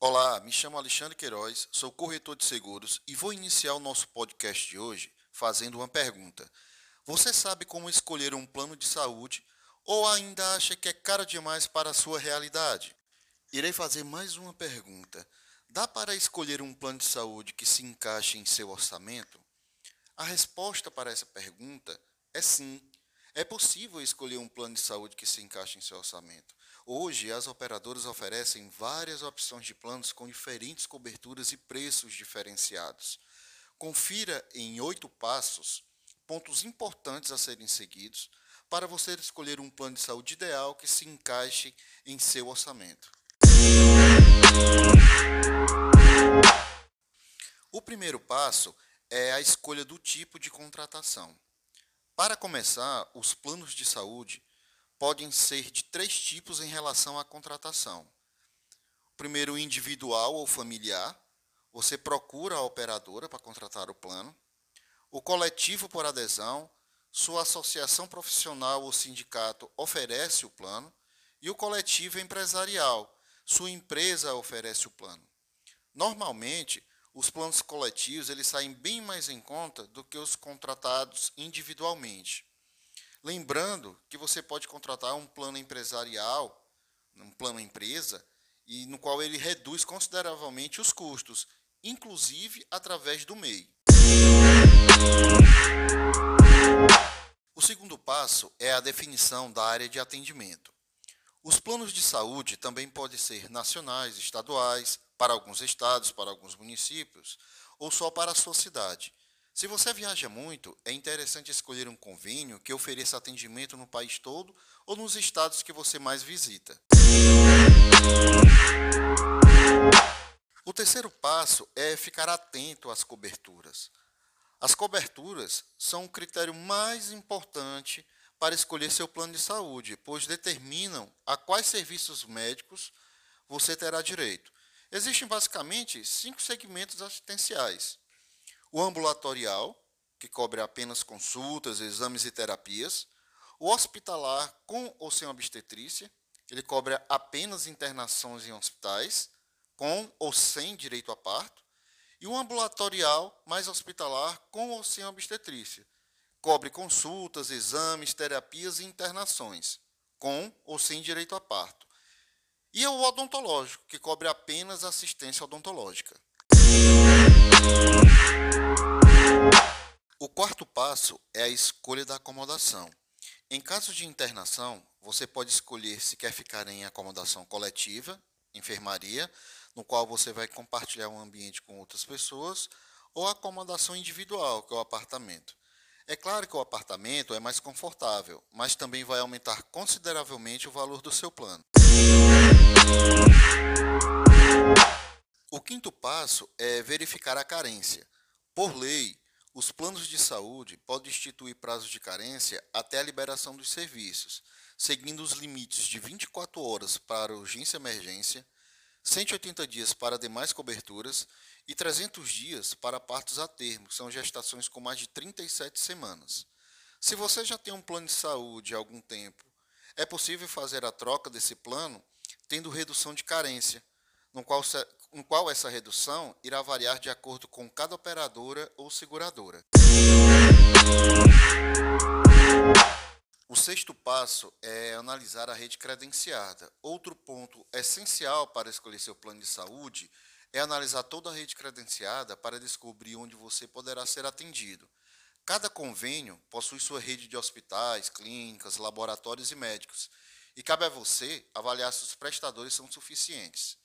Olá, me chamo Alexandre Queiroz, sou corretor de seguros e vou iniciar o nosso podcast de hoje fazendo uma pergunta. Você sabe como escolher um plano de saúde ou ainda acha que é caro demais para a sua realidade? Irei fazer mais uma pergunta. Dá para escolher um plano de saúde que se encaixe em seu orçamento? A resposta para essa pergunta é sim. É possível escolher um plano de saúde que se encaixe em seu orçamento. Hoje, as operadoras oferecem várias opções de planos com diferentes coberturas e preços diferenciados. Confira em oito passos pontos importantes a serem seguidos para você escolher um plano de saúde ideal que se encaixe em seu orçamento. O primeiro passo é a escolha do tipo de contratação. Para começar, os planos de saúde podem ser de três tipos em relação à contratação. Primeiro, individual ou familiar. Você procura a operadora para contratar o plano. O coletivo por adesão. Sua associação profissional ou sindicato oferece o plano. E o coletivo empresarial. Sua empresa oferece o plano. Normalmente, os planos coletivos eles saem bem mais em conta do que os contratados individualmente. Lembrando que você pode contratar um plano empresarial, um plano empresa, e no qual ele reduz consideravelmente os custos, inclusive através do MEI. O segundo passo é a definição da área de atendimento. Os planos de saúde também podem ser nacionais, estaduais, para alguns estados, para alguns municípios, ou só para a sua cidade. Se você viaja muito, é interessante escolher um convênio que ofereça atendimento no país todo ou nos estados que você mais visita. O terceiro passo é ficar atento às coberturas. As coberturas são o critério mais importante para escolher seu plano de saúde, pois determinam a quais serviços médicos você terá direito. Existem basicamente cinco segmentos assistenciais. O ambulatorial, que cobre apenas consultas, exames e terapias, o hospitalar com ou sem obstetrícia, ele cobre apenas internações em hospitais, com ou sem direito a parto, e o ambulatorial mais hospitalar com ou sem obstetrícia, cobre consultas, exames, terapias e internações, com ou sem direito a parto. E o odontológico, que cobre apenas assistência odontológica. O quarto passo é a escolha da acomodação. Em caso de internação, você pode escolher se quer ficar em acomodação coletiva, enfermaria, no qual você vai compartilhar um ambiente com outras pessoas, ou acomodação individual, que é o apartamento. É claro que o apartamento é mais confortável, mas também vai aumentar consideravelmente o valor do seu plano. O quinto passo é verificar a carência. Por lei, os planos de saúde podem instituir prazos de carência até a liberação dos serviços, seguindo os limites de 24 horas para urgência e emergência, 180 dias para demais coberturas e 300 dias para partos a termo, que são gestações com mais de 37 semanas. Se você já tem um plano de saúde há algum tempo, é possível fazer a troca desse plano tendo redução de carência, no qual, no qual essa redução irá variar de acordo com cada operadora ou seguradora. O sexto passo é analisar a rede credenciada. Outro ponto essencial para escolher seu plano de saúde é analisar toda a rede credenciada para descobrir onde você poderá ser atendido. Cada convênio possui sua rede de hospitais, clínicas, laboratórios e médicos, e cabe a você avaliar se os prestadores são suficientes.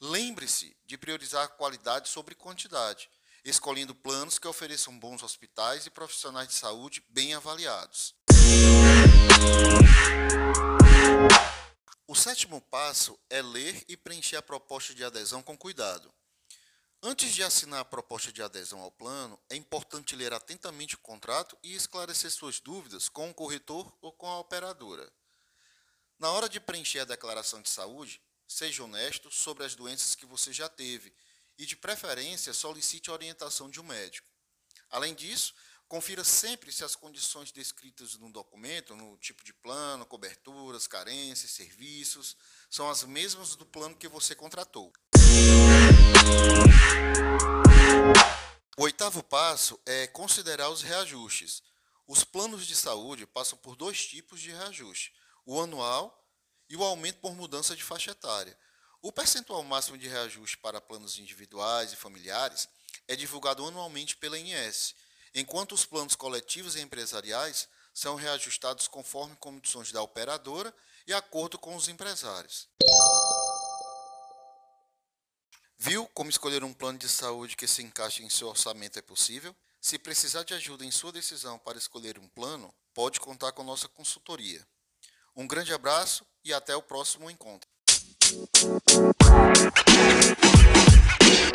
Lembre-se de priorizar qualidade sobre quantidade, escolhendo planos que ofereçam bons hospitais e profissionais de saúde bem avaliados. O sétimo passo é ler e preencher a proposta de adesão com cuidado. Antes de assinar a proposta de adesão ao plano, é importante ler atentamente o contrato e esclarecer suas dúvidas com o corretor ou com a operadora. Na hora de preencher a declaração de saúde, Seja honesto sobre as doenças que você já teve e, de preferência, solicite a orientação de um médico. Além disso, Confira sempre se as condições descritas no documento, no tipo de plano, coberturas, carências, serviços, são as mesmas do plano que você contratou. O oitavo passo é considerar os reajustes. Os planos de saúde passam por dois tipos de reajuste: o anual e o aumento por mudança de faixa etária. O percentual máximo de reajuste para planos individuais e familiares é divulgado anualmente pela INS enquanto os planos coletivos e empresariais são reajustados conforme condições da operadora e acordo com os empresários. Viu como escolher um plano de saúde que se encaixe em seu orçamento é possível? Se precisar de ajuda em sua decisão para escolher um plano, pode contar com nossa consultoria. Um grande abraço e até o próximo encontro.